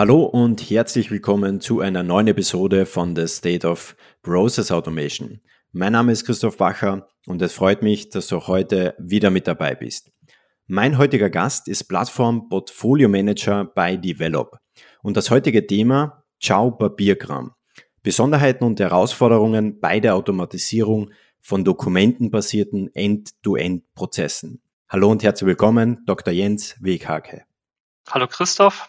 Hallo und herzlich willkommen zu einer neuen Episode von The State of Process Automation. Mein Name ist Christoph Bacher und es freut mich, dass du heute wieder mit dabei bist. Mein heutiger Gast ist Plattform Portfolio Manager bei Develop und das heutige Thema Ciao Papierkram. Besonderheiten und Herausforderungen bei der Automatisierung von dokumentenbasierten End-to-End-Prozessen. Hallo und herzlich willkommen, Dr. Jens Weghake. Hallo Christoph,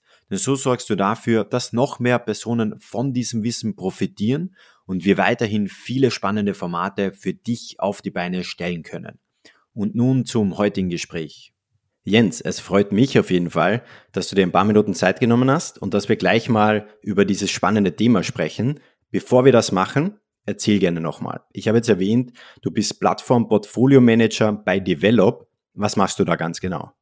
Denn so sorgst du dafür, dass noch mehr Personen von diesem Wissen profitieren und wir weiterhin viele spannende Formate für dich auf die Beine stellen können. Und nun zum heutigen Gespräch. Jens, es freut mich auf jeden Fall, dass du dir ein paar Minuten Zeit genommen hast und dass wir gleich mal über dieses spannende Thema sprechen. Bevor wir das machen, erzähl gerne nochmal. Ich habe jetzt erwähnt, du bist Plattform Portfolio Manager bei Develop. Was machst du da ganz genau?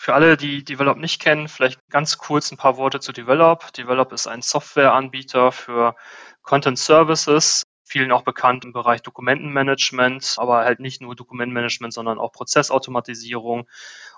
Für alle, die Develop nicht kennen, vielleicht ganz kurz ein paar Worte zu Develop. Develop ist ein Softwareanbieter für Content Services, vielen auch bekannt im Bereich Dokumentenmanagement, aber halt nicht nur Dokumentenmanagement, sondern auch Prozessautomatisierung.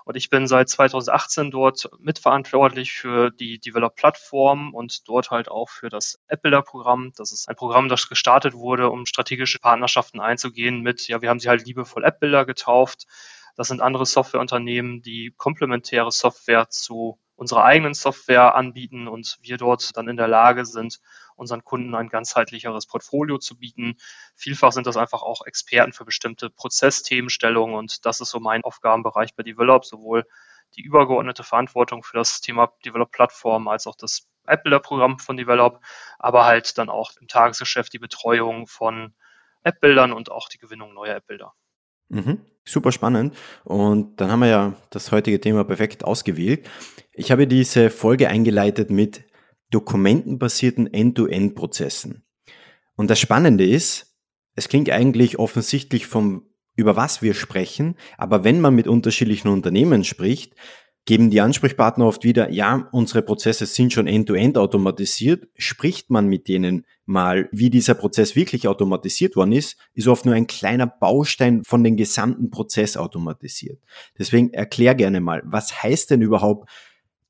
Und ich bin seit 2018 dort mitverantwortlich für die Develop-Plattform und dort halt auch für das AppBuilder-Programm. Das ist ein Programm, das gestartet wurde, um strategische Partnerschaften einzugehen mit, ja, wir haben sie halt liebevoll AppBuilder getauft das sind andere Softwareunternehmen, die komplementäre Software zu unserer eigenen Software anbieten und wir dort dann in der Lage sind, unseren Kunden ein ganzheitlicheres Portfolio zu bieten. Vielfach sind das einfach auch Experten für bestimmte Prozessthemenstellungen und das ist so mein Aufgabenbereich bei Develop, sowohl die übergeordnete Verantwortung für das Thema Develop Plattform als auch das App-Builder-Programm von Develop, aber halt dann auch im Tagesgeschäft die Betreuung von App-Bildern und auch die Gewinnung neuer App-Bilder. Mhm. Super spannend. Und dann haben wir ja das heutige Thema perfekt ausgewählt. Ich habe diese Folge eingeleitet mit dokumentenbasierten End-to-End-Prozessen. Und das Spannende ist, es klingt eigentlich offensichtlich vom, über was wir sprechen, aber wenn man mit unterschiedlichen Unternehmen spricht, geben die Ansprechpartner oft wieder, ja, unsere Prozesse sind schon end-to-end -end automatisiert. Spricht man mit denen mal, wie dieser Prozess wirklich automatisiert worden ist, ist oft nur ein kleiner Baustein von dem gesamten Prozess automatisiert. Deswegen erklär gerne mal, was heißt denn überhaupt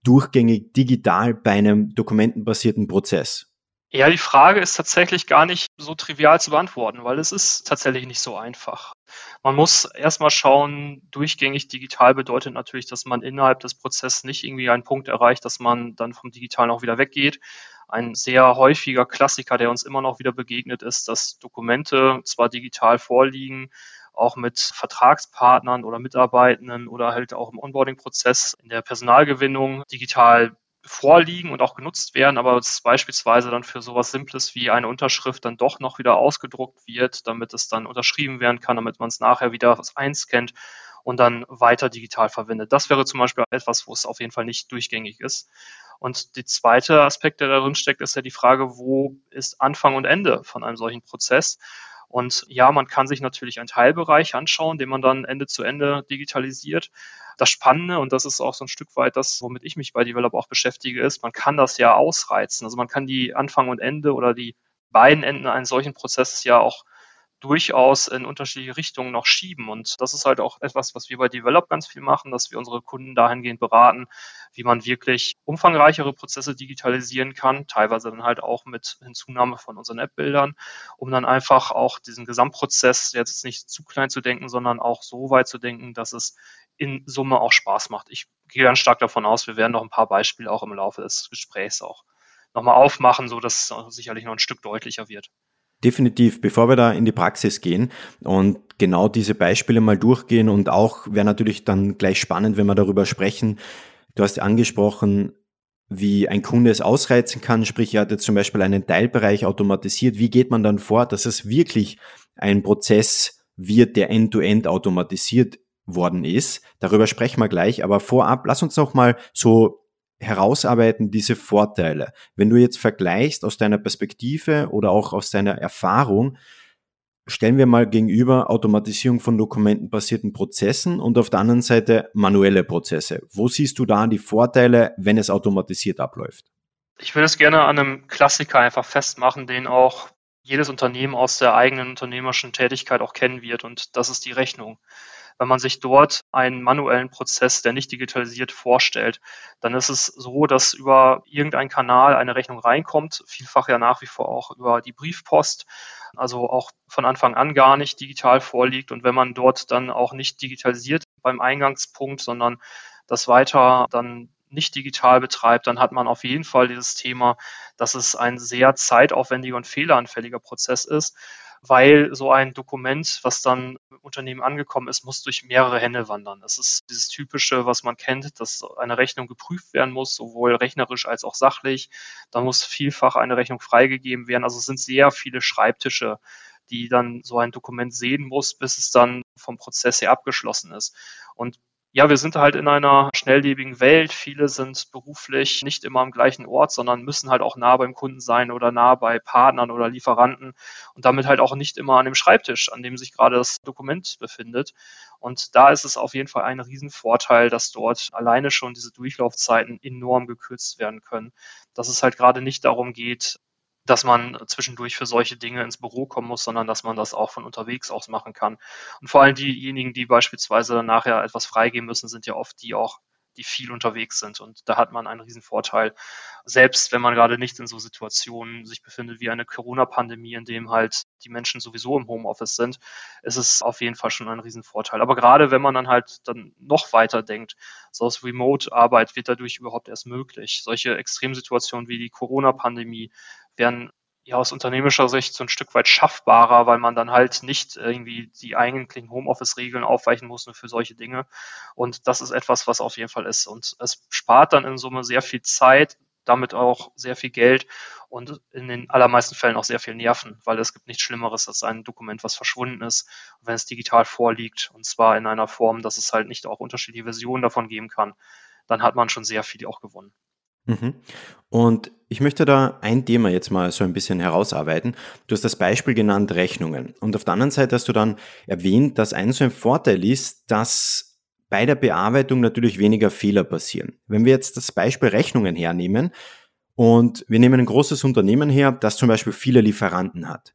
durchgängig digital bei einem dokumentenbasierten Prozess? Ja, die Frage ist tatsächlich gar nicht so trivial zu beantworten, weil es ist tatsächlich nicht so einfach. Man muss erstmal schauen, durchgängig digital bedeutet natürlich, dass man innerhalb des Prozesses nicht irgendwie einen Punkt erreicht, dass man dann vom Digitalen auch wieder weggeht. Ein sehr häufiger Klassiker, der uns immer noch wieder begegnet, ist, dass Dokumente zwar digital vorliegen, auch mit Vertragspartnern oder Mitarbeitenden oder halt auch im Onboarding-Prozess in der Personalgewinnung digital vorliegen und auch genutzt werden, aber es beispielsweise dann für sowas Simples wie eine Unterschrift dann doch noch wieder ausgedruckt wird, damit es dann unterschrieben werden kann, damit man es nachher wieder einscannt und dann weiter digital verwendet. Das wäre zum Beispiel etwas, wo es auf jeden Fall nicht durchgängig ist. Und der zweite Aspekt, der darin steckt, ist ja die Frage, wo ist Anfang und Ende von einem solchen Prozess? Und ja, man kann sich natürlich einen Teilbereich anschauen, den man dann Ende zu Ende digitalisiert. Das Spannende, und das ist auch so ein Stück weit das, womit ich mich bei Develop auch beschäftige, ist, man kann das ja ausreizen. Also man kann die Anfang und Ende oder die beiden Enden eines solchen Prozesses ja auch durchaus in unterschiedliche Richtungen noch schieben. Und das ist halt auch etwas, was wir bei Develop ganz viel machen, dass wir unsere Kunden dahingehend beraten, wie man wirklich umfangreichere Prozesse digitalisieren kann, teilweise dann halt auch mit Hinzunahme von unseren App-Bildern, um dann einfach auch diesen Gesamtprozess jetzt nicht zu klein zu denken, sondern auch so weit zu denken, dass es in Summe auch Spaß macht. Ich gehe ganz stark davon aus, wir werden noch ein paar Beispiele auch im Laufe des Gesprächs auch nochmal aufmachen, so dass es sicherlich noch ein Stück deutlicher wird. Definitiv, bevor wir da in die Praxis gehen und genau diese Beispiele mal durchgehen und auch wäre natürlich dann gleich spannend, wenn wir darüber sprechen. Du hast angesprochen, wie ein Kunde es ausreizen kann, sprich, er hat jetzt zum Beispiel einen Teilbereich automatisiert. Wie geht man dann vor, dass es wirklich ein Prozess wird, der end-to-end -End automatisiert worden ist? Darüber sprechen wir gleich, aber vorab, lass uns noch mal so herausarbeiten diese Vorteile. Wenn du jetzt vergleichst aus deiner Perspektive oder auch aus deiner Erfahrung, stellen wir mal gegenüber Automatisierung von dokumentenbasierten Prozessen und auf der anderen Seite manuelle Prozesse. Wo siehst du da die Vorteile, wenn es automatisiert abläuft? Ich würde es gerne an einem Klassiker einfach festmachen, den auch jedes Unternehmen aus der eigenen unternehmerischen Tätigkeit auch kennen wird und das ist die Rechnung. Wenn man sich dort einen manuellen Prozess, der nicht digitalisiert vorstellt, dann ist es so, dass über irgendeinen Kanal eine Rechnung reinkommt, vielfach ja nach wie vor auch über die Briefpost, also auch von Anfang an gar nicht digital vorliegt. Und wenn man dort dann auch nicht digitalisiert beim Eingangspunkt, sondern das weiter dann nicht digital betreibt, dann hat man auf jeden Fall dieses Thema, dass es ein sehr zeitaufwendiger und fehleranfälliger Prozess ist weil so ein Dokument, was dann im Unternehmen angekommen ist, muss durch mehrere Hände wandern. Das ist dieses typische, was man kennt, dass eine Rechnung geprüft werden muss, sowohl rechnerisch als auch sachlich. Da muss vielfach eine Rechnung freigegeben werden. Also es sind sehr viele Schreibtische, die dann so ein Dokument sehen muss, bis es dann vom Prozess her abgeschlossen ist. Und ja, wir sind halt in einer schnelllebigen Welt. Viele sind beruflich nicht immer am gleichen Ort, sondern müssen halt auch nah beim Kunden sein oder nah bei Partnern oder Lieferanten und damit halt auch nicht immer an dem Schreibtisch, an dem sich gerade das Dokument befindet. Und da ist es auf jeden Fall ein Riesenvorteil, dass dort alleine schon diese Durchlaufzeiten enorm gekürzt werden können. Dass es halt gerade nicht darum geht, dass man zwischendurch für solche Dinge ins Büro kommen muss, sondern dass man das auch von unterwegs aus machen kann. Und vor allem diejenigen, die beispielsweise nachher etwas freigeben müssen, sind ja oft die auch, die viel unterwegs sind. Und da hat man einen riesen Vorteil. Selbst wenn man gerade nicht in so Situationen sich befindet wie eine Corona-Pandemie, in dem halt die Menschen sowieso im Homeoffice sind, ist es auf jeden Fall schon ein riesen Vorteil. Aber gerade wenn man dann halt dann noch weiter denkt, so aus Remote-Arbeit wird dadurch überhaupt erst möglich. Solche Extremsituationen wie die Corona-Pandemie werden ja aus unternehmischer Sicht so ein Stück weit schaffbarer, weil man dann halt nicht irgendwie die eigentlichen Homeoffice-Regeln aufweichen muss nur für solche Dinge. Und das ist etwas, was auf jeden Fall ist. Und es spart dann in Summe sehr viel Zeit, damit auch sehr viel Geld und in den allermeisten Fällen auch sehr viel Nerven, weil es gibt nichts Schlimmeres als ein Dokument, was verschwunden ist, wenn es digital vorliegt und zwar in einer Form, dass es halt nicht auch unterschiedliche Versionen davon geben kann, dann hat man schon sehr viel auch gewonnen. Mhm. Und ich möchte da ein Thema jetzt mal so ein bisschen herausarbeiten. Du hast das Beispiel genannt Rechnungen. Und auf der anderen Seite hast du dann erwähnt, dass ein so ein Vorteil ist, dass bei der Bearbeitung natürlich weniger Fehler passieren. Wenn wir jetzt das Beispiel Rechnungen hernehmen und wir nehmen ein großes Unternehmen her, das zum Beispiel viele Lieferanten hat,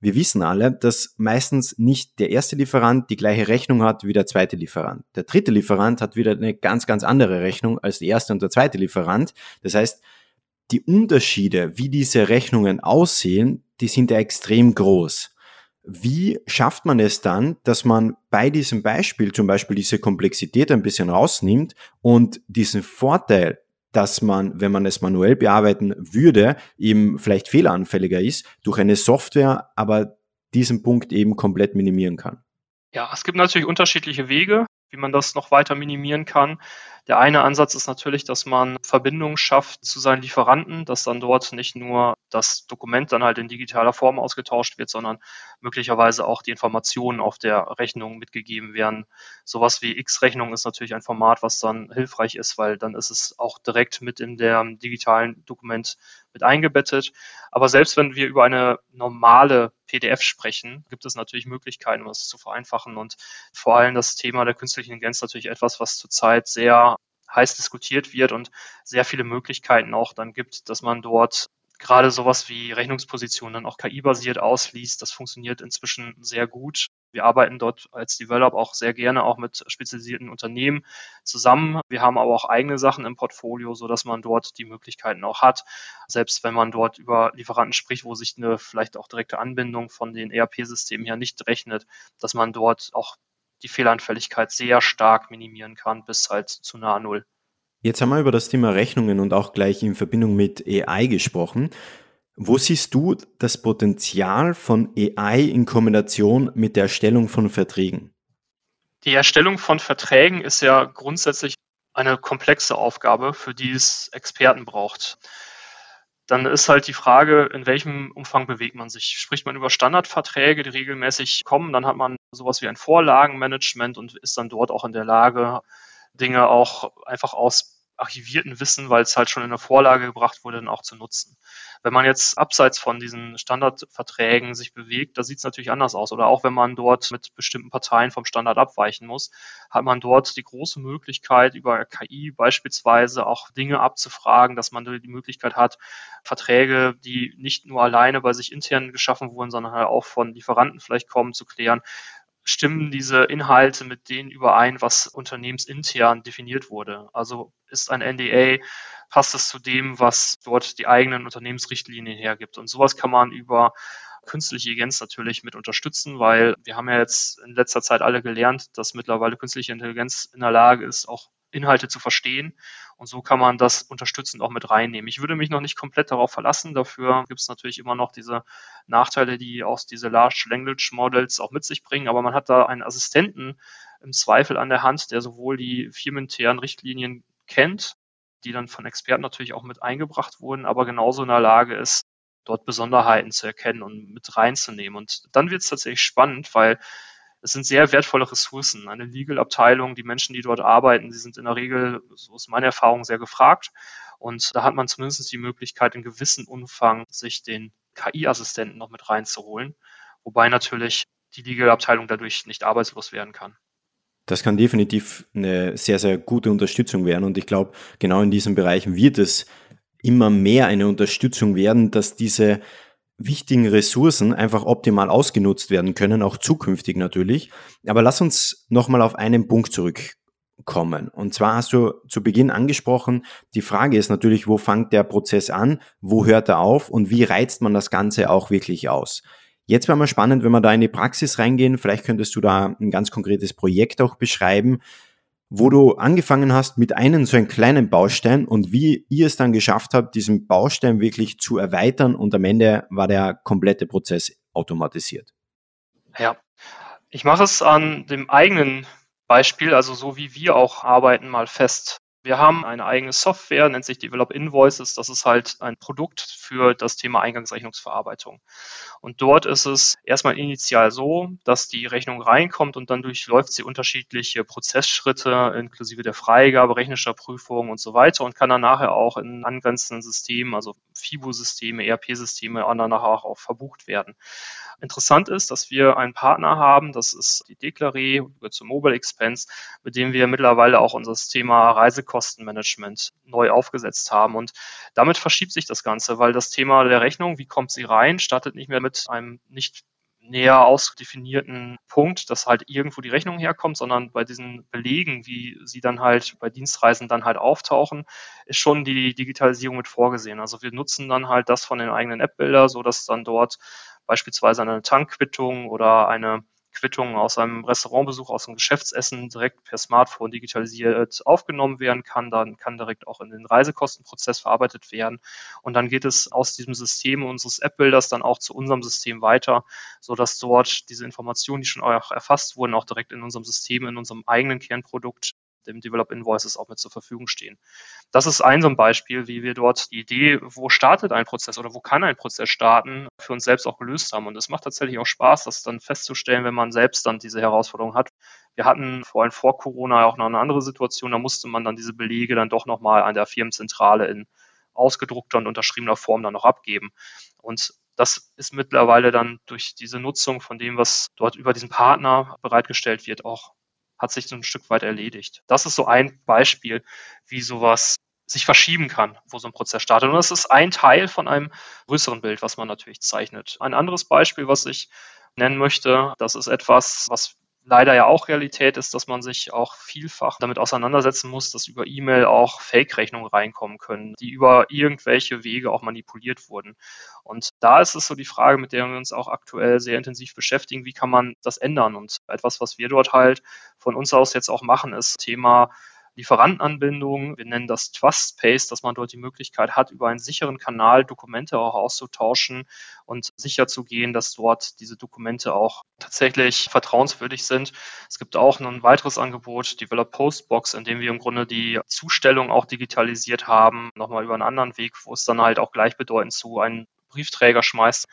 wir wissen alle, dass meistens nicht der erste Lieferant die gleiche Rechnung hat wie der zweite Lieferant. Der dritte Lieferant hat wieder eine ganz, ganz andere Rechnung als der erste und der zweite Lieferant. Das heißt, die Unterschiede, wie diese Rechnungen aussehen, die sind ja extrem groß. Wie schafft man es dann, dass man bei diesem Beispiel zum Beispiel diese Komplexität ein bisschen rausnimmt und diesen Vorteil dass man, wenn man es manuell bearbeiten würde, eben vielleicht fehleranfälliger ist, durch eine Software aber diesen Punkt eben komplett minimieren kann. Ja, es gibt natürlich unterschiedliche Wege, wie man das noch weiter minimieren kann. Der eine Ansatz ist natürlich, dass man Verbindungen schafft zu seinen Lieferanten, dass dann dort nicht nur das Dokument dann halt in digitaler Form ausgetauscht wird, sondern möglicherweise auch die Informationen auf der Rechnung mitgegeben werden. Sowas wie X-Rechnung ist natürlich ein Format, was dann hilfreich ist, weil dann ist es auch direkt mit in dem digitalen Dokument mit eingebettet. Aber selbst wenn wir über eine normale PDF sprechen, gibt es natürlich Möglichkeiten, um das zu vereinfachen. Und vor allem das Thema der künstlichen Intelligenz natürlich etwas, was zurzeit sehr heiß diskutiert wird und sehr viele Möglichkeiten auch dann gibt, dass man dort gerade sowas wie Rechnungspositionen dann auch KI-basiert ausliest. Das funktioniert inzwischen sehr gut. Wir arbeiten dort als Develop auch sehr gerne auch mit spezialisierten Unternehmen zusammen. Wir haben aber auch eigene Sachen im Portfolio, so dass man dort die Möglichkeiten auch hat. Selbst wenn man dort über Lieferanten spricht, wo sich eine vielleicht auch direkte Anbindung von den ERP-Systemen her nicht rechnet, dass man dort auch die Fehleranfälligkeit sehr stark minimieren kann bis halt zu nahe Null. Jetzt haben wir über das Thema Rechnungen und auch gleich in Verbindung mit AI gesprochen. Wo siehst du das Potenzial von AI in Kombination mit der Erstellung von Verträgen? Die Erstellung von Verträgen ist ja grundsätzlich eine komplexe Aufgabe, für die es Experten braucht. Dann ist halt die Frage, in welchem Umfang bewegt man sich? Spricht man über Standardverträge, die regelmäßig kommen, dann hat man sowas wie ein Vorlagenmanagement und ist dann dort auch in der Lage, Dinge auch einfach aus archivierten Wissen, weil es halt schon in der Vorlage gebracht wurde, dann auch zu nutzen. Wenn man jetzt abseits von diesen Standardverträgen sich bewegt, da sieht es natürlich anders aus. Oder auch wenn man dort mit bestimmten Parteien vom Standard abweichen muss, hat man dort die große Möglichkeit, über KI beispielsweise auch Dinge abzufragen, dass man die Möglichkeit hat, Verträge, die nicht nur alleine bei sich intern geschaffen wurden, sondern halt auch von Lieferanten vielleicht kommen, zu klären stimmen diese Inhalte mit denen überein, was unternehmensintern definiert wurde. Also ist ein NDA, passt es zu dem, was dort die eigenen Unternehmensrichtlinien hergibt. Und sowas kann man über künstliche Intelligenz natürlich mit unterstützen, weil wir haben ja jetzt in letzter Zeit alle gelernt, dass mittlerweile künstliche Intelligenz in der Lage ist, auch Inhalte zu verstehen. Und so kann man das unterstützend auch mit reinnehmen. Ich würde mich noch nicht komplett darauf verlassen. Dafür gibt es natürlich immer noch diese Nachteile, die aus diese Large Language Models auch mit sich bringen. Aber man hat da einen Assistenten im Zweifel an der Hand, der sowohl die firmeninternen Richtlinien kennt, die dann von Experten natürlich auch mit eingebracht wurden, aber genauso in der Lage ist, dort Besonderheiten zu erkennen und mit reinzunehmen. Und dann wird es tatsächlich spannend, weil es sind sehr wertvolle Ressourcen. Eine Legal-Abteilung, die Menschen, die dort arbeiten, die sind in der Regel, so ist meine Erfahrung, sehr gefragt. Und da hat man zumindest die Möglichkeit, in gewissem Umfang sich den KI-Assistenten noch mit reinzuholen. Wobei natürlich die Legal-Abteilung dadurch nicht arbeitslos werden kann. Das kann definitiv eine sehr, sehr gute Unterstützung werden. Und ich glaube, genau in diesen Bereichen wird es immer mehr eine Unterstützung werden, dass diese wichtigen Ressourcen einfach optimal ausgenutzt werden können, auch zukünftig natürlich. Aber lass uns nochmal auf einen Punkt zurückkommen. Und zwar hast du zu Beginn angesprochen, die Frage ist natürlich, wo fängt der Prozess an, wo hört er auf und wie reizt man das Ganze auch wirklich aus? Jetzt wäre mal spannend, wenn wir da in die Praxis reingehen. Vielleicht könntest du da ein ganz konkretes Projekt auch beschreiben, wo du angefangen hast mit einem so einem kleinen Baustein und wie ihr es dann geschafft habt, diesen Baustein wirklich zu erweitern und am Ende war der komplette Prozess automatisiert. Ja, ich mache es an dem eigenen Beispiel, also so wie wir auch arbeiten, mal fest. Wir haben eine eigene Software, nennt sich Develop Invoices. Das ist halt ein Produkt für das Thema Eingangsrechnungsverarbeitung. Und dort ist es erstmal initial so, dass die Rechnung reinkommt und dann durchläuft sie unterschiedliche Prozessschritte inklusive der Freigabe, rechnischer Prüfung und so weiter und kann dann nachher auch in angrenzenden Systemen, also FIBO-Systeme, ERP-Systeme, danach auch verbucht werden. Interessant ist, dass wir einen Partner haben, das ist die Declaré, zum Mobile Expense, mit dem wir mittlerweile auch unser Thema Reisekostenmanagement neu aufgesetzt haben. Und damit verschiebt sich das Ganze, weil das Thema der Rechnung, wie kommt sie rein, startet nicht mehr mit einem nicht näher ausdefinierten Punkt, dass halt irgendwo die Rechnung herkommt, sondern bei diesen Belegen, wie sie dann halt bei Dienstreisen dann halt auftauchen, ist schon die Digitalisierung mit vorgesehen. Also wir nutzen dann halt das von den eigenen App-Bilder, so dass dann dort beispielsweise eine Tankquittung oder eine Quittung aus einem Restaurantbesuch, aus einem Geschäftsessen direkt per Smartphone digitalisiert aufgenommen werden kann. Dann kann direkt auch in den Reisekostenprozess verarbeitet werden. Und dann geht es aus diesem System unseres App-Bilders dann auch zu unserem System weiter, sodass dort diese Informationen, die schon auch erfasst wurden, auch direkt in unserem System, in unserem eigenen Kernprodukt dem Develop Invoices auch mit zur Verfügung stehen. Das ist ein so ein Beispiel, wie wir dort die Idee, wo startet ein Prozess oder wo kann ein Prozess starten, für uns selbst auch gelöst haben. Und es macht tatsächlich auch Spaß, das dann festzustellen, wenn man selbst dann diese Herausforderung hat. Wir hatten vor allem vor Corona auch noch eine andere Situation, da musste man dann diese Belege dann doch nochmal an der Firmenzentrale in ausgedruckter und unterschriebener Form dann noch abgeben. Und das ist mittlerweile dann durch diese Nutzung von dem, was dort über diesen Partner bereitgestellt wird, auch hat sich so ein Stück weit erledigt. Das ist so ein Beispiel, wie sowas sich verschieben kann, wo so ein Prozess startet. Und das ist ein Teil von einem größeren Bild, was man natürlich zeichnet. Ein anderes Beispiel, was ich nennen möchte, das ist etwas, was leider ja auch Realität ist, dass man sich auch vielfach damit auseinandersetzen muss, dass über E-Mail auch Fake-Rechnungen reinkommen können, die über irgendwelche Wege auch manipuliert wurden. Und da ist es so die Frage, mit der wir uns auch aktuell sehr intensiv beschäftigen, wie kann man das ändern? Und etwas, was wir dort halt von uns aus jetzt auch machen, ist Thema Lieferantenanbindung. Wir nennen das Trust Space, dass man dort die Möglichkeit hat, über einen sicheren Kanal Dokumente auch auszutauschen und sicher zu gehen, dass dort diese Dokumente auch tatsächlich vertrauenswürdig sind. Es gibt auch ein weiteres Angebot, Develop Postbox, in dem wir im Grunde die Zustellung auch digitalisiert haben, nochmal über einen anderen Weg, wo es dann halt auch gleichbedeutend zu einem Briefträger schmeißt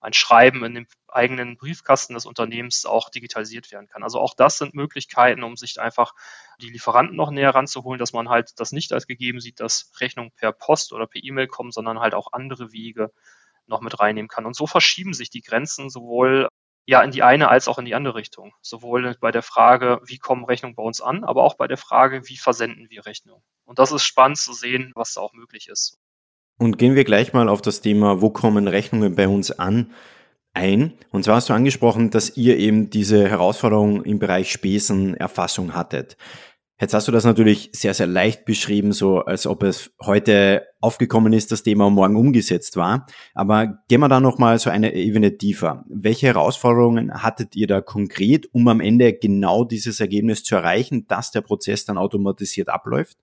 ein Schreiben in dem eigenen Briefkasten des Unternehmens auch digitalisiert werden kann. Also auch das sind Möglichkeiten, um sich einfach die Lieferanten noch näher ranzuholen, dass man halt das nicht als gegeben sieht, dass Rechnungen per Post oder per E-Mail kommen, sondern halt auch andere Wege noch mit reinnehmen kann. Und so verschieben sich die Grenzen sowohl ja in die eine als auch in die andere Richtung. Sowohl bei der Frage, wie kommen Rechnungen bei uns an, aber auch bei der Frage, wie versenden wir Rechnungen. Und das ist spannend zu sehen, was da auch möglich ist. Und gehen wir gleich mal auf das Thema, wo kommen Rechnungen bei uns an, ein. Und zwar hast du angesprochen, dass ihr eben diese Herausforderung im Bereich Spesenerfassung hattet. Jetzt hast du das natürlich sehr, sehr leicht beschrieben, so als ob es heute aufgekommen ist, das Thema morgen umgesetzt war. Aber gehen wir da nochmal so eine Ebene tiefer. Welche Herausforderungen hattet ihr da konkret, um am Ende genau dieses Ergebnis zu erreichen, dass der Prozess dann automatisiert abläuft?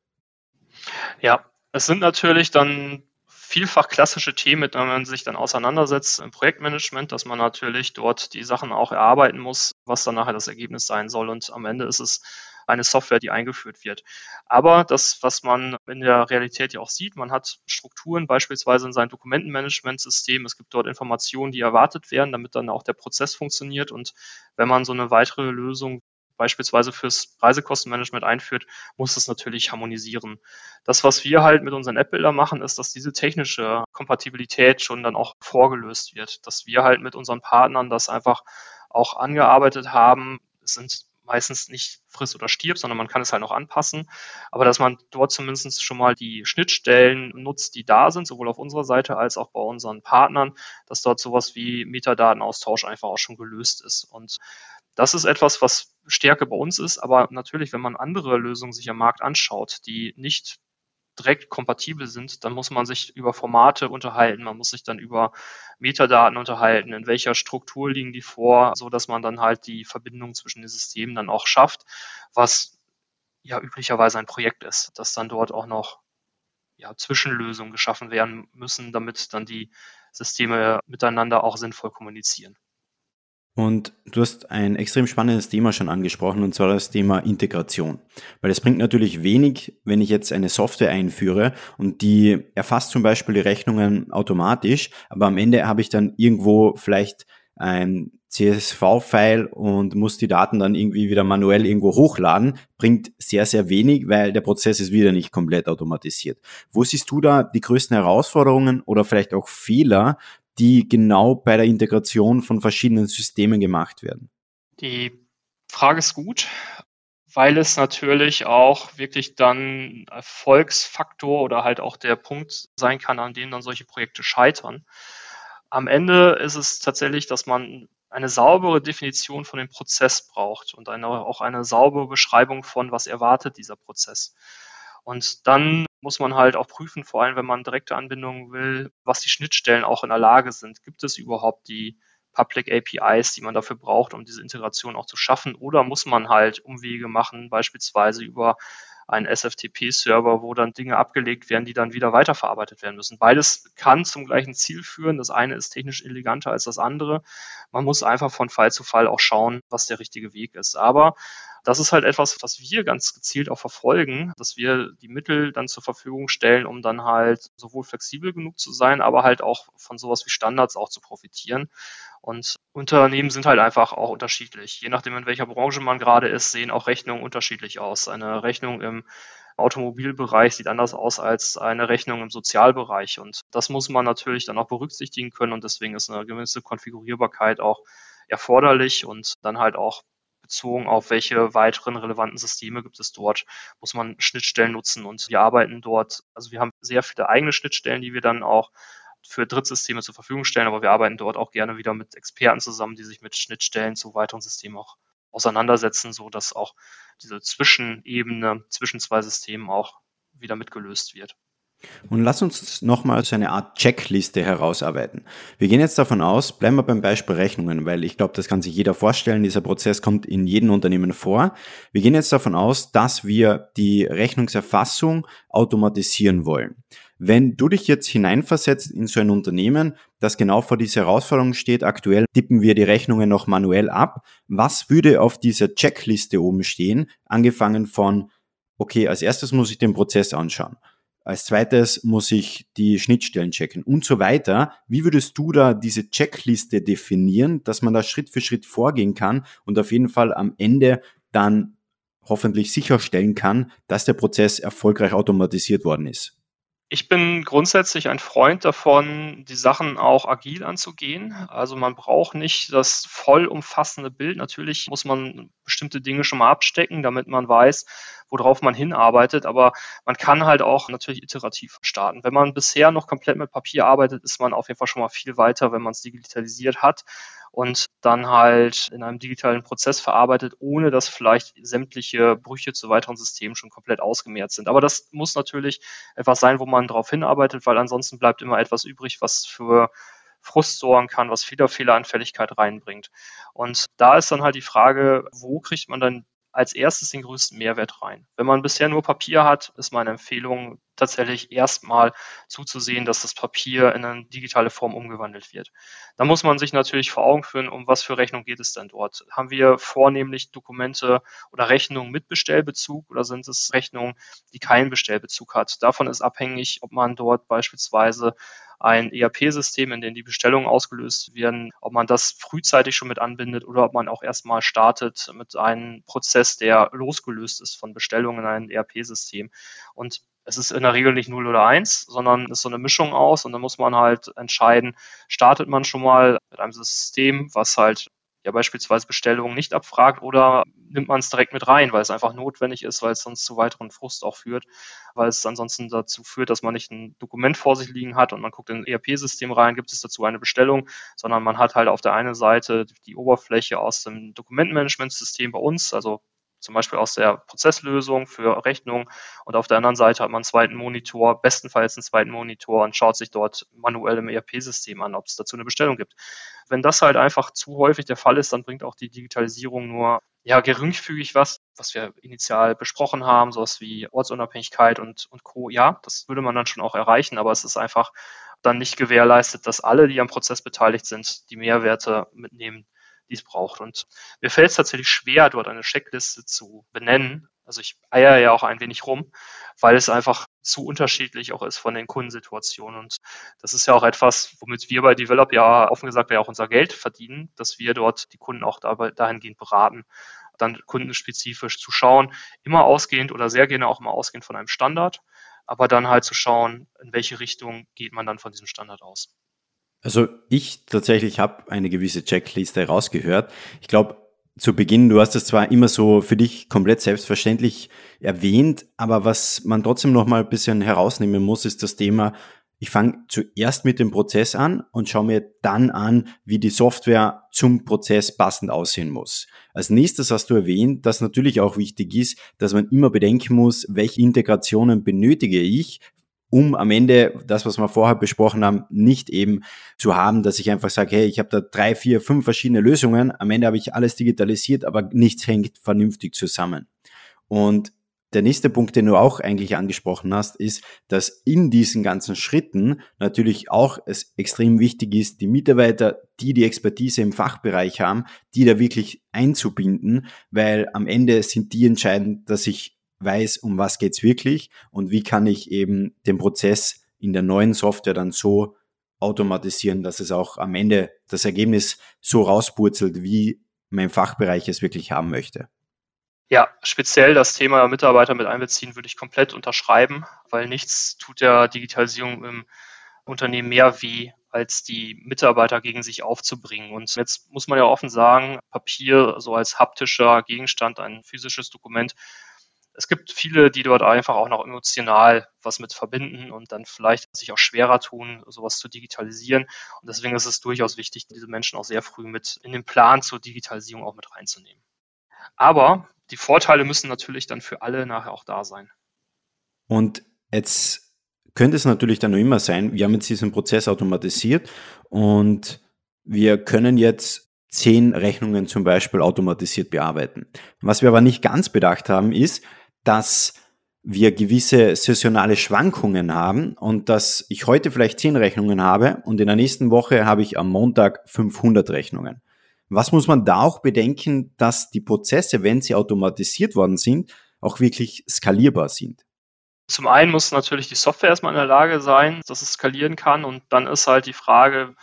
Ja, es sind natürlich dann vielfach klassische Themen, mit denen man sich dann auseinandersetzt im Projektmanagement, dass man natürlich dort die Sachen auch erarbeiten muss, was dann nachher das Ergebnis sein soll. Und am Ende ist es eine Software, die eingeführt wird. Aber das, was man in der Realität ja auch sieht, man hat Strukturen, beispielsweise in seinem Dokumentenmanagementsystem. Es gibt dort Informationen, die erwartet werden, damit dann auch der Prozess funktioniert. Und wenn man so eine weitere Lösung beispielsweise fürs Reisekostenmanagement einführt, muss das natürlich harmonisieren. Das, was wir halt mit unseren App-Builder machen, ist, dass diese technische Kompatibilität schon dann auch vorgelöst wird, dass wir halt mit unseren Partnern das einfach auch angearbeitet haben. Es sind meistens nicht frisst oder stirbt, sondern man kann es halt noch anpassen. Aber dass man dort zumindest schon mal die Schnittstellen nutzt, die da sind, sowohl auf unserer Seite als auch bei unseren Partnern, dass dort sowas wie Metadatenaustausch einfach auch schon gelöst ist. Und das ist etwas, was Stärke bei uns ist. Aber natürlich, wenn man andere Lösungen sich am Markt anschaut, die nicht direkt kompatibel sind, dann muss man sich über Formate unterhalten, man muss sich dann über Metadaten unterhalten, in welcher Struktur liegen die vor, so dass man dann halt die Verbindung zwischen den Systemen dann auch schafft, was ja üblicherweise ein Projekt ist, dass dann dort auch noch ja, Zwischenlösungen geschaffen werden müssen, damit dann die Systeme miteinander auch sinnvoll kommunizieren. Und du hast ein extrem spannendes Thema schon angesprochen, und zwar das Thema Integration. Weil es bringt natürlich wenig, wenn ich jetzt eine Software einführe und die erfasst zum Beispiel die Rechnungen automatisch, aber am Ende habe ich dann irgendwo vielleicht ein CSV-File und muss die Daten dann irgendwie wieder manuell irgendwo hochladen, bringt sehr, sehr wenig, weil der Prozess ist wieder nicht komplett automatisiert. Wo siehst du da die größten Herausforderungen oder vielleicht auch Fehler, die genau bei der Integration von verschiedenen Systemen gemacht werden? Die Frage ist gut, weil es natürlich auch wirklich dann Erfolgsfaktor oder halt auch der Punkt sein kann, an dem dann solche Projekte scheitern. Am Ende ist es tatsächlich, dass man eine saubere Definition von dem Prozess braucht und eine, auch eine saubere Beschreibung von, was erwartet dieser Prozess. Und dann muss man halt auch prüfen, vor allem wenn man direkte Anbindungen will, was die Schnittstellen auch in der Lage sind. Gibt es überhaupt die Public APIs, die man dafür braucht, um diese Integration auch zu schaffen? Oder muss man halt Umwege machen, beispielsweise über einen SFTP-Server, wo dann Dinge abgelegt werden, die dann wieder weiterverarbeitet werden müssen. Beides kann zum gleichen Ziel führen. Das eine ist technisch eleganter als das andere. Man muss einfach von Fall zu Fall auch schauen, was der richtige Weg ist. Aber das ist halt etwas, was wir ganz gezielt auch verfolgen, dass wir die Mittel dann zur Verfügung stellen, um dann halt sowohl flexibel genug zu sein, aber halt auch von sowas wie Standards auch zu profitieren. Und Unternehmen sind halt einfach auch unterschiedlich. Je nachdem, in welcher Branche man gerade ist, sehen auch Rechnungen unterschiedlich aus. Eine Rechnung im Automobilbereich sieht anders aus als eine Rechnung im Sozialbereich. Und das muss man natürlich dann auch berücksichtigen können. Und deswegen ist eine gewisse Konfigurierbarkeit auch erforderlich und dann halt auch bezogen auf welche weiteren relevanten Systeme gibt es dort, muss man Schnittstellen nutzen und wir arbeiten dort, also wir haben sehr viele eigene Schnittstellen, die wir dann auch für Drittsysteme zur Verfügung stellen, aber wir arbeiten dort auch gerne wieder mit Experten zusammen, die sich mit Schnittstellen zu weiteren Systemen auch auseinandersetzen, so dass auch diese Zwischenebene zwischen zwei Systemen auch wieder mitgelöst wird. Und lass uns nochmal so eine Art Checkliste herausarbeiten. Wir gehen jetzt davon aus, bleiben wir beim Beispiel Rechnungen, weil ich glaube, das kann sich jeder vorstellen, dieser Prozess kommt in jedem Unternehmen vor. Wir gehen jetzt davon aus, dass wir die Rechnungserfassung automatisieren wollen. Wenn du dich jetzt hineinversetzt in so ein Unternehmen, das genau vor dieser Herausforderung steht, aktuell tippen wir die Rechnungen noch manuell ab, was würde auf dieser Checkliste oben stehen, angefangen von, okay, als erstes muss ich den Prozess anschauen Als zweites muss ich die Schnittstellen checken und so weiter. Wie würdest du da diese Checkliste definieren, dass man da Schritt für Schritt vorgehen kann und auf jeden Fall am Ende dann hoffentlich sicherstellen kann, dass der Prozess erfolgreich automatisiert worden ist? Ich bin grundsätzlich ein Freund davon, die Sachen auch agil anzugehen. Also man braucht nicht das vollumfassende Bild. Natürlich muss man bestimmte Dinge schon mal abstecken, damit man weiß, worauf man hinarbeitet. Aber man kann halt auch natürlich iterativ starten. Wenn man bisher noch komplett mit Papier arbeitet, ist man auf jeden Fall schon mal viel weiter, wenn man es digitalisiert hat und dann halt in einem digitalen Prozess verarbeitet, ohne dass vielleicht sämtliche Brüche zu weiteren Systemen schon komplett ausgemehrt sind. Aber das muss natürlich etwas sein, wo man darauf hinarbeitet, weil ansonsten bleibt immer etwas übrig, was für Frust sorgen kann, was wieder Fehleranfälligkeit reinbringt. Und da ist dann halt die Frage, wo kriegt man dann als erstes den größten Mehrwert rein. Wenn man bisher nur Papier hat, ist meine Empfehlung tatsächlich erstmal zuzusehen, dass das Papier in eine digitale Form umgewandelt wird. Da muss man sich natürlich vor Augen führen, um was für Rechnung geht es denn dort. Haben wir vornehmlich Dokumente oder Rechnungen mit Bestellbezug oder sind es Rechnungen, die keinen Bestellbezug hat? Davon ist abhängig, ob man dort beispielsweise ein ERP-System, in dem die Bestellungen ausgelöst werden, ob man das frühzeitig schon mit anbindet oder ob man auch erstmal startet mit einem Prozess, der losgelöst ist von Bestellungen in ein ERP-System. Und es ist in der Regel nicht 0 oder 1, sondern es ist so eine Mischung aus und dann muss man halt entscheiden, startet man schon mal mit einem System, was halt ja beispielsweise Bestellungen nicht abfragt oder nimmt man es direkt mit rein, weil es einfach notwendig ist, weil es sonst zu weiteren Frust auch führt, weil es ansonsten dazu führt, dass man nicht ein Dokument vor sich liegen hat und man guckt in ein ERP-System rein, gibt es dazu eine Bestellung, sondern man hat halt auf der einen Seite die Oberfläche aus dem Dokumentmanagementsystem bei uns, also zum Beispiel aus der Prozesslösung für Rechnung und auf der anderen Seite hat man einen zweiten Monitor, bestenfalls einen zweiten Monitor und schaut sich dort manuell im ERP-System an, ob es dazu eine Bestellung gibt. Wenn das halt einfach zu häufig der Fall ist, dann bringt auch die Digitalisierung nur ja geringfügig was, was wir initial besprochen haben, sowas wie Ortsunabhängigkeit und, und Co. Ja, das würde man dann schon auch erreichen, aber es ist einfach dann nicht gewährleistet, dass alle, die am Prozess beteiligt sind, die Mehrwerte mitnehmen, die es braucht. Und mir fällt es tatsächlich schwer, dort eine Checkliste zu benennen. Also ich eier ja auch ein wenig rum, weil es einfach zu unterschiedlich auch ist von den Kundensituationen. Und das ist ja auch etwas, womit wir bei Develop ja offen gesagt ja auch unser Geld verdienen, dass wir dort die Kunden auch dahingehend beraten, dann kundenspezifisch zu schauen, immer ausgehend oder sehr gerne auch immer ausgehend von einem Standard, aber dann halt zu schauen, in welche Richtung geht man dann von diesem Standard aus. Also ich tatsächlich habe eine gewisse Checkliste rausgehört. Ich glaube, zu Beginn, du hast es zwar immer so für dich komplett selbstverständlich erwähnt, aber was man trotzdem noch mal ein bisschen herausnehmen muss, ist das Thema, ich fange zuerst mit dem Prozess an und schaue mir dann an, wie die Software zum Prozess passend aussehen muss. Als nächstes hast du erwähnt, dass natürlich auch wichtig ist, dass man immer bedenken muss, welche Integrationen benötige ich um am Ende das, was wir vorher besprochen haben, nicht eben zu haben, dass ich einfach sage, hey, ich habe da drei, vier, fünf verschiedene Lösungen, am Ende habe ich alles digitalisiert, aber nichts hängt vernünftig zusammen. Und der nächste Punkt, den du auch eigentlich angesprochen hast, ist, dass in diesen ganzen Schritten natürlich auch es extrem wichtig ist, die Mitarbeiter, die die Expertise im Fachbereich haben, die da wirklich einzubinden, weil am Ende sind die entscheidend, dass ich weiß, um was geht's wirklich und wie kann ich eben den Prozess in der neuen Software dann so automatisieren, dass es auch am Ende das Ergebnis so rauspurzelt, wie mein Fachbereich es wirklich haben möchte. Ja, speziell das Thema Mitarbeiter mit einbeziehen würde ich komplett unterschreiben, weil nichts tut der Digitalisierung im Unternehmen mehr weh, als die Mitarbeiter gegen sich aufzubringen. Und jetzt muss man ja offen sagen, Papier so als haptischer Gegenstand, ein physisches Dokument, es gibt viele, die dort einfach auch noch emotional was mit verbinden und dann vielleicht sich auch schwerer tun, sowas zu digitalisieren. Und deswegen ist es durchaus wichtig, diese Menschen auch sehr früh mit in den Plan zur Digitalisierung auch mit reinzunehmen. Aber die Vorteile müssen natürlich dann für alle nachher auch da sein. Und jetzt könnte es natürlich dann noch immer sein, wir haben jetzt diesen Prozess automatisiert und wir können jetzt zehn Rechnungen zum Beispiel automatisiert bearbeiten. Was wir aber nicht ganz bedacht haben, ist, dass wir gewisse saisonale Schwankungen haben und dass ich heute vielleicht 10 Rechnungen habe und in der nächsten Woche habe ich am Montag 500 Rechnungen. Was muss man da auch bedenken, dass die Prozesse, wenn sie automatisiert worden sind, auch wirklich skalierbar sind? Zum einen muss natürlich die Software erstmal in der Lage sein, dass es skalieren kann und dann ist halt die Frage,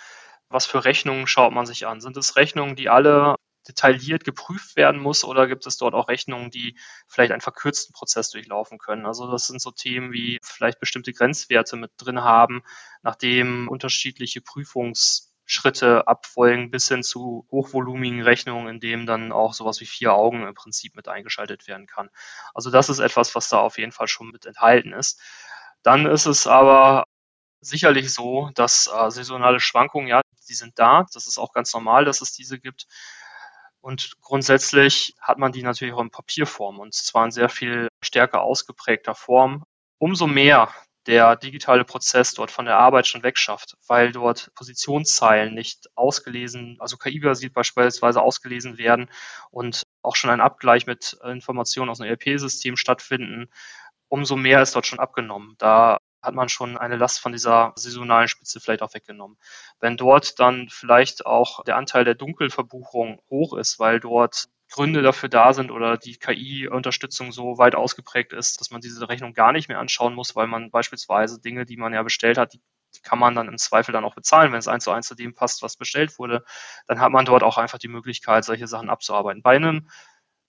was für Rechnungen schaut man sich an? Sind es Rechnungen, die alle detailliert geprüft werden muss oder gibt es dort auch Rechnungen, die vielleicht einen verkürzten Prozess durchlaufen können? Also das sind so Themen wie vielleicht bestimmte Grenzwerte mit drin haben, nachdem unterschiedliche Prüfungsschritte abfolgen bis hin zu hochvolumigen Rechnungen, in dem dann auch sowas wie vier Augen im Prinzip mit eingeschaltet werden kann. Also das ist etwas, was da auf jeden Fall schon mit enthalten ist. Dann ist es aber sicherlich so, dass äh, saisonale Schwankungen, ja, die sind da. Das ist auch ganz normal, dass es diese gibt. Und grundsätzlich hat man die natürlich auch in Papierform und zwar in sehr viel stärker ausgeprägter Form. Umso mehr der digitale Prozess dort von der Arbeit schon wegschafft, weil dort Positionszeilen nicht ausgelesen, also KI-basiert beispielsweise ausgelesen werden und auch schon ein Abgleich mit Informationen aus einem ERP-System stattfinden, umso mehr ist dort schon abgenommen. Da hat man schon eine Last von dieser saisonalen Spitze vielleicht auch weggenommen. Wenn dort dann vielleicht auch der Anteil der Dunkelverbuchung hoch ist, weil dort Gründe dafür da sind oder die KI-Unterstützung so weit ausgeprägt ist, dass man diese Rechnung gar nicht mehr anschauen muss, weil man beispielsweise Dinge, die man ja bestellt hat, die, kann man dann im Zweifel dann auch bezahlen, wenn es eins zu eins zu dem passt, was bestellt wurde, dann hat man dort auch einfach die Möglichkeit, solche Sachen abzuarbeiten. Bei einem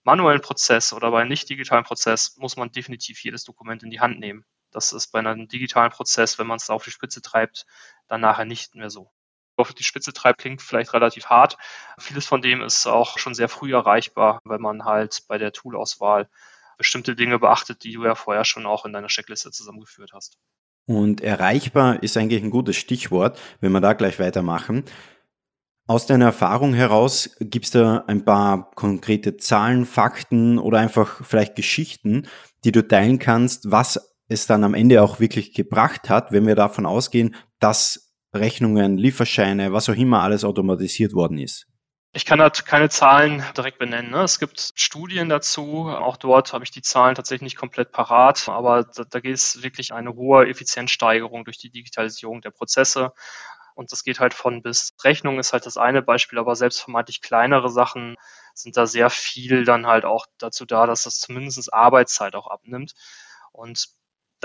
manuellen Prozess oder bei einem nicht digitalen Prozess muss man definitiv jedes Dokument in die Hand nehmen. Das ist bei einem digitalen Prozess, wenn man es auf die Spitze treibt, dann nachher nicht mehr so. Auf die Spitze treibt klingt vielleicht relativ hart. Vieles von dem ist auch schon sehr früh erreichbar, wenn man halt bei der Toolauswahl bestimmte Dinge beachtet, die du ja vorher schon auch in deiner Checkliste zusammengeführt hast. Und erreichbar ist eigentlich ein gutes Stichwort, wenn wir da gleich weitermachen. Aus deiner Erfahrung heraus gibt es da ein paar konkrete Zahlen, Fakten oder einfach vielleicht Geschichten, die du teilen kannst, was es dann am Ende auch wirklich gebracht hat, wenn wir davon ausgehen, dass Rechnungen, Lieferscheine, was auch immer alles automatisiert worden ist? Ich kann da keine Zahlen direkt benennen. Ne? Es gibt Studien dazu. Auch dort habe ich die Zahlen tatsächlich nicht komplett parat. Aber da, geht es wirklich eine hohe Effizienzsteigerung durch die Digitalisierung der Prozesse. Und das geht halt von bis. Rechnung ist halt das eine Beispiel, aber selbst vermeintlich kleinere Sachen sind da sehr viel dann halt auch dazu da, dass das zumindest Arbeitszeit auch abnimmt. Und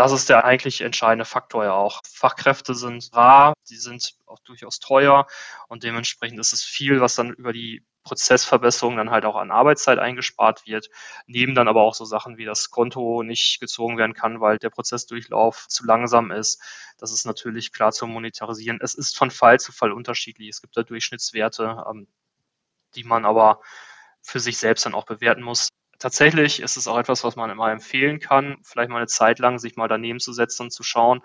das ist der eigentlich entscheidende Faktor ja auch. Fachkräfte sind rar, die sind auch durchaus teuer und dementsprechend ist es viel, was dann über die Prozessverbesserung dann halt auch an Arbeitszeit eingespart wird. Neben dann aber auch so Sachen wie das Konto nicht gezogen werden kann, weil der Prozessdurchlauf zu langsam ist. Das ist natürlich klar zu monetarisieren. Es ist von Fall zu Fall unterschiedlich. Es gibt da Durchschnittswerte, ähm, die man aber für sich selbst dann auch bewerten muss tatsächlich ist es auch etwas, was man immer empfehlen kann, vielleicht mal eine Zeit lang sich mal daneben zu setzen und zu schauen,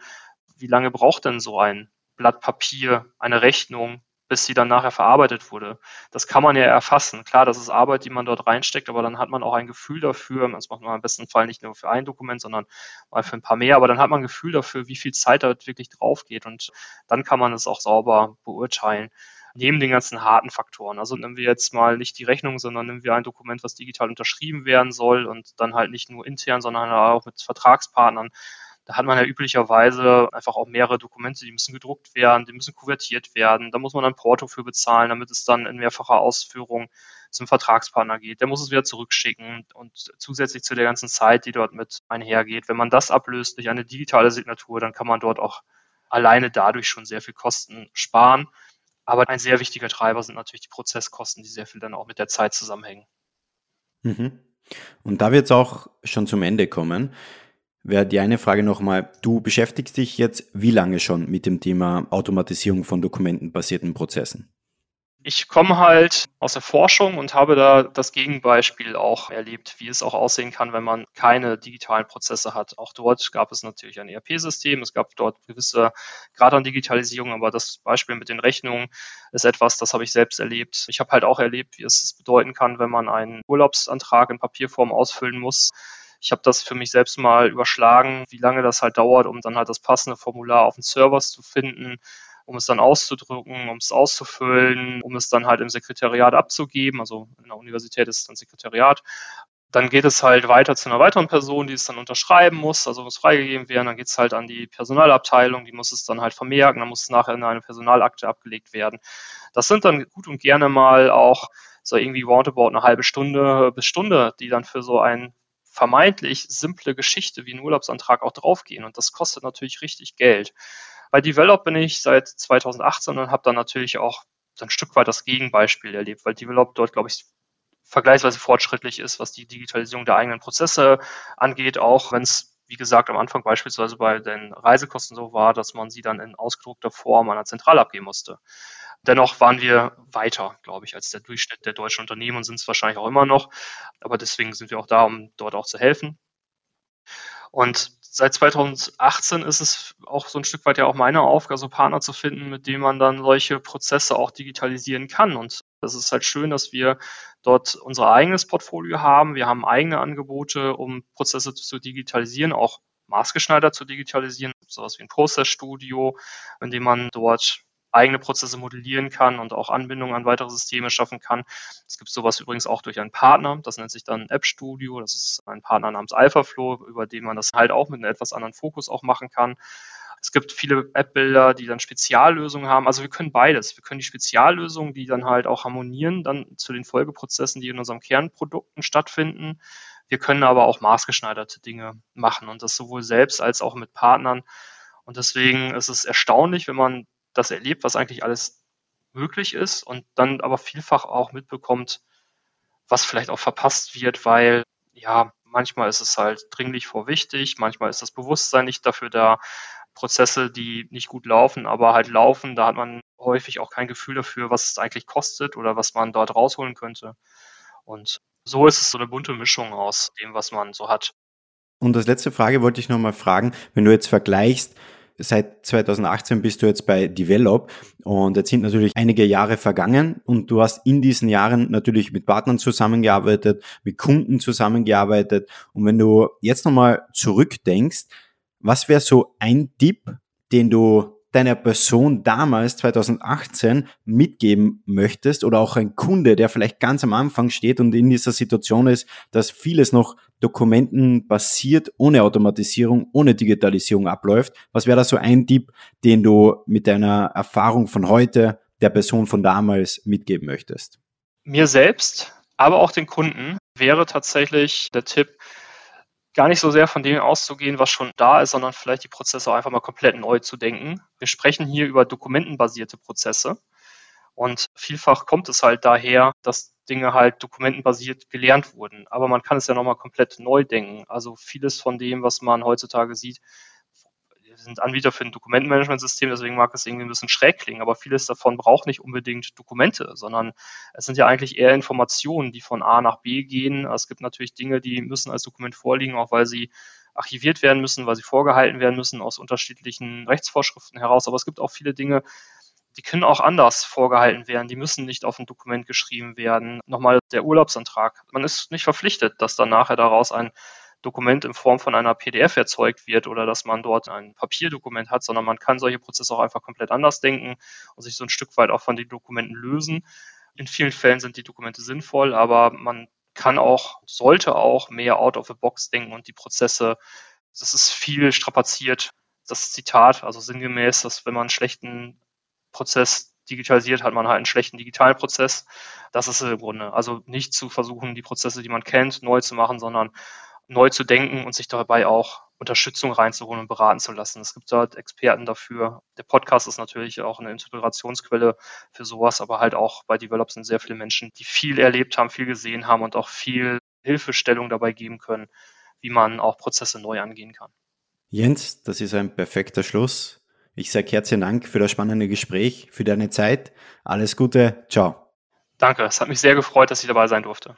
wie lange braucht denn so ein Blatt Papier, eine Rechnung, bis sie dann nachher verarbeitet wurde. Das kann man ja erfassen. Klar, das ist Arbeit, die man dort reinsteckt, aber dann hat man auch ein Gefühl dafür. Das macht man am besten Fall nicht nur für ein Dokument, sondern mal für ein paar mehr. Aber dann hat man ein Gefühl dafür, wie viel Zeit da wirklich drauf geht. Und dann kann man es auch sauber beurteilen neben den ganzen harten Faktoren. Also nehmen wir jetzt mal nicht die Rechnung, sondern nehmen wir ein Dokument, was digital unterschrieben werden soll und dann halt nicht nur intern, sondern auch mit Vertragspartnern. Da hat man ja üblicherweise einfach auch mehrere Dokumente, die müssen gedruckt werden, die müssen kuvertiert werden. Da muss man dann Porto für bezahlen, damit es dann in mehrfacher Ausführung zum Vertragspartner geht. Der muss es wieder zurückschicken und zusätzlich zu der ganzen Zeit, die dort mit einhergeht. Wenn man das ablöst durch eine digitale Signatur, dann kann man dort auch alleine dadurch schon sehr viel Kosten sparen. Aber ein sehr wichtiger Treiber sind natürlich die Prozesskosten, die sehr viel dann auch mit der Zeit zusammenhängen. Mhm. Und da wird es auch schon zum Ende kommen. Wäre die eine Frage nochmal, du beschäftigst dich jetzt wie lange schon mit dem Thema Automatisierung von dokumentenbasierten Prozessen? Ich komme halt aus der Forschung und habe da das Gegenbeispiel auch erlebt, wie es auch aussehen kann, wenn man keine digitalen Prozesse hat. Auch dort gab es natürlich ein ERP-System, es gab dort gewisse Grad an Digitalisierung, aber das Beispiel mit den Rechnungen ist etwas, das habe ich selbst erlebt. Ich habe halt auch erlebt, wie es bedeuten kann, wenn man einen Urlaubsantrag in Papierform ausfüllen muss. Ich habe das für mich selbst mal überschlagen, wie lange das halt dauert, um dann halt das passende Formular auf dem Server zu finden um es dann auszudrucken, um es auszufüllen, um es dann halt im Sekretariat abzugeben. Also in der Universität ist es dann Sekretariat. Dann geht es halt weiter zu einer weiteren Person, die es dann unterschreiben muss, also muss freigegeben werden. Dann geht es halt an die Personalabteilung, die muss es dann halt vermerken, dann muss es nachher in eine Personalakte abgelegt werden. Das sind dann gut und gerne mal auch so irgendwie roundabout eine halbe Stunde bis Stunde, die dann für so ein vermeintlich simple Geschichte wie ein Urlaubsantrag auch draufgehen. Und das kostet natürlich richtig Geld. Bei Develop bin ich seit 2018 und habe dann natürlich auch ein Stück weit das Gegenbeispiel erlebt, weil Develop dort, glaube ich, vergleichsweise fortschrittlich ist, was die Digitalisierung der eigenen Prozesse angeht, auch wenn es, wie gesagt, am Anfang beispielsweise bei den Reisekosten so war, dass man sie dann in ausgedruckter Form an der Zentrale abgeben musste. Dennoch waren wir weiter, glaube ich, als der Durchschnitt der deutschen Unternehmen und sind es wahrscheinlich auch immer noch. Aber deswegen sind wir auch da, um dort auch zu helfen. Und seit 2018 ist es auch so ein Stück weit ja auch meine Aufgabe, so Partner zu finden, mit denen man dann solche Prozesse auch digitalisieren kann. Und das ist halt schön, dass wir dort unser eigenes Portfolio haben. Wir haben eigene Angebote, um Prozesse zu digitalisieren, auch maßgeschneidert zu digitalisieren, sowas wie ein Process Studio, in dem man dort eigene Prozesse modellieren kann und auch Anbindungen an weitere Systeme schaffen kann. Es gibt sowas übrigens auch durch einen Partner, das nennt sich dann App Studio, das ist ein Partner namens AlphaFlow, über den man das halt auch mit einem etwas anderen Fokus auch machen kann. Es gibt viele App-Bilder, die dann Speziallösungen haben. Also wir können beides. Wir können die Speziallösungen, die dann halt auch harmonieren, dann zu den Folgeprozessen, die in unserem Kernprodukten stattfinden. Wir können aber auch maßgeschneiderte Dinge machen und das sowohl selbst als auch mit Partnern. Und deswegen ist es erstaunlich, wenn man das erlebt, was eigentlich alles möglich ist und dann aber vielfach auch mitbekommt, was vielleicht auch verpasst wird, weil ja, manchmal ist es halt dringlich vor wichtig, manchmal ist das Bewusstsein nicht dafür da, Prozesse, die nicht gut laufen, aber halt laufen, da hat man häufig auch kein Gefühl dafür, was es eigentlich kostet oder was man dort rausholen könnte. Und so ist es so eine bunte Mischung aus dem, was man so hat. Und als letzte Frage wollte ich nochmal fragen, wenn du jetzt vergleichst, Seit 2018 bist du jetzt bei Develop und jetzt sind natürlich einige Jahre vergangen und du hast in diesen Jahren natürlich mit Partnern zusammengearbeitet, mit Kunden zusammengearbeitet. Und wenn du jetzt nochmal zurückdenkst, was wäre so ein Tipp, den du deiner Person damals 2018 mitgeben möchtest oder auch ein Kunde, der vielleicht ganz am Anfang steht und in dieser Situation ist, dass vieles noch dokumentenbasiert, ohne Automatisierung, ohne Digitalisierung abläuft. Was wäre da so ein Tipp, den du mit deiner Erfahrung von heute der Person von damals mitgeben möchtest? Mir selbst, aber auch den Kunden wäre tatsächlich der Tipp, gar nicht so sehr von dem auszugehen, was schon da ist, sondern vielleicht die Prozesse einfach mal komplett neu zu denken. Wir sprechen hier über dokumentenbasierte Prozesse. Und vielfach kommt es halt daher, dass Dinge halt dokumentenbasiert gelernt wurden. Aber man kann es ja nochmal komplett neu denken. Also vieles von dem, was man heutzutage sieht, sind Anbieter für ein Dokumentenmanagementsystem, deswegen mag es irgendwie ein bisschen schräg klingen, aber vieles davon braucht nicht unbedingt Dokumente, sondern es sind ja eigentlich eher Informationen, die von A nach B gehen. Es gibt natürlich Dinge, die müssen als Dokument vorliegen, auch weil sie archiviert werden müssen, weil sie vorgehalten werden müssen aus unterschiedlichen Rechtsvorschriften heraus. Aber es gibt auch viele Dinge, die können auch anders vorgehalten werden. Die müssen nicht auf ein Dokument geschrieben werden. Nochmal der Urlaubsantrag. Man ist nicht verpflichtet, dass dann nachher daraus ein Dokument in Form von einer PDF erzeugt wird oder dass man dort ein Papierdokument hat, sondern man kann solche Prozesse auch einfach komplett anders denken und sich so ein Stück weit auch von den Dokumenten lösen. In vielen Fällen sind die Dokumente sinnvoll, aber man kann auch, sollte auch mehr out of the box denken und die Prozesse, das ist viel strapaziert. Das Zitat, also sinngemäß, dass wenn man einen schlechten Prozess digitalisiert, hat man halt einen schlechten digitalen Prozess. Das ist im Grunde. Also nicht zu versuchen, die Prozesse, die man kennt, neu zu machen, sondern neu zu denken und sich dabei auch Unterstützung reinzuholen und beraten zu lassen. Es gibt dort Experten dafür. Der Podcast ist natürlich auch eine Inspirationsquelle für sowas, aber halt auch bei Develop sind sehr viele Menschen, die viel erlebt haben, viel gesehen haben und auch viel Hilfestellung dabei geben können, wie man auch Prozesse neu angehen kann. Jens, das ist ein perfekter Schluss. Ich sage herzlichen Dank für das spannende Gespräch, für deine Zeit. Alles Gute. Ciao. Danke. Es hat mich sehr gefreut, dass ich dabei sein durfte.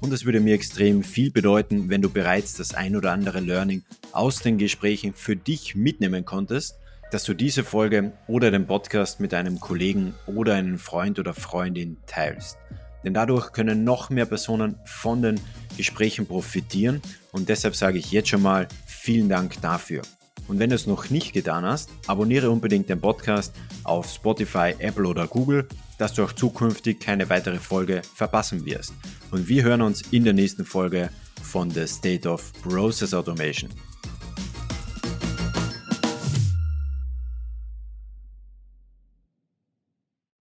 und es würde mir extrem viel bedeuten, wenn du bereits das ein oder andere Learning aus den Gesprächen für dich mitnehmen konntest, dass du diese Folge oder den Podcast mit einem Kollegen oder einem Freund oder Freundin teilst. denn dadurch können noch mehr Personen von den Gesprächen profitieren und deshalb sage ich jetzt schon mal vielen Dank dafür. Und wenn du es noch nicht getan hast, abonniere unbedingt den Podcast auf Spotify, Apple oder Google, dass du auch zukünftig keine weitere Folge verpassen wirst. Und wir hören uns in der nächsten Folge von The State of Process Automation.